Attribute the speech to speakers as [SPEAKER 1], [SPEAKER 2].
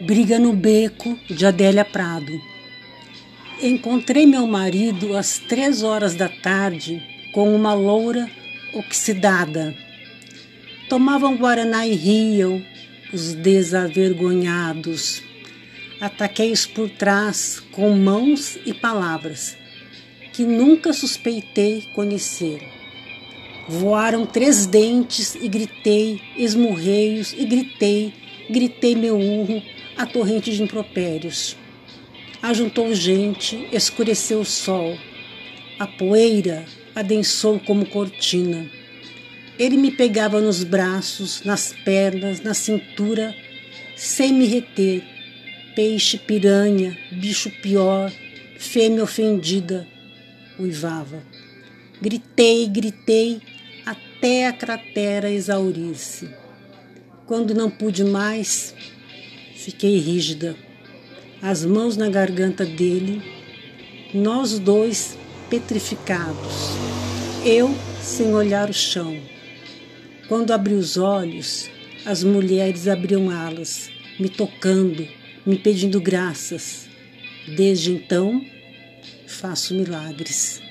[SPEAKER 1] Briga no Beco, de Adélia Prado. Encontrei meu marido às três horas da tarde com uma loura oxidada. Tomavam guaraná e riam, os desavergonhados. Ataquei-os por trás com mãos e palavras que nunca suspeitei conhecer. Voaram três dentes e gritei, esmurrei-os e gritei, gritei meu urro a torrente de impropérios. Ajuntou gente, escureceu o sol. A poeira adensou como cortina. Ele me pegava nos braços, nas pernas, na cintura, sem me reter. Peixe, piranha, bicho pior, fêmea ofendida, uivava. Gritei, gritei, até a cratera exaurir-se. Quando não pude mais, Fiquei rígida, as mãos na garganta dele, nós dois petrificados, eu sem olhar o chão. Quando abri os olhos, as mulheres abriam alas, me tocando, me pedindo graças. Desde então, faço milagres.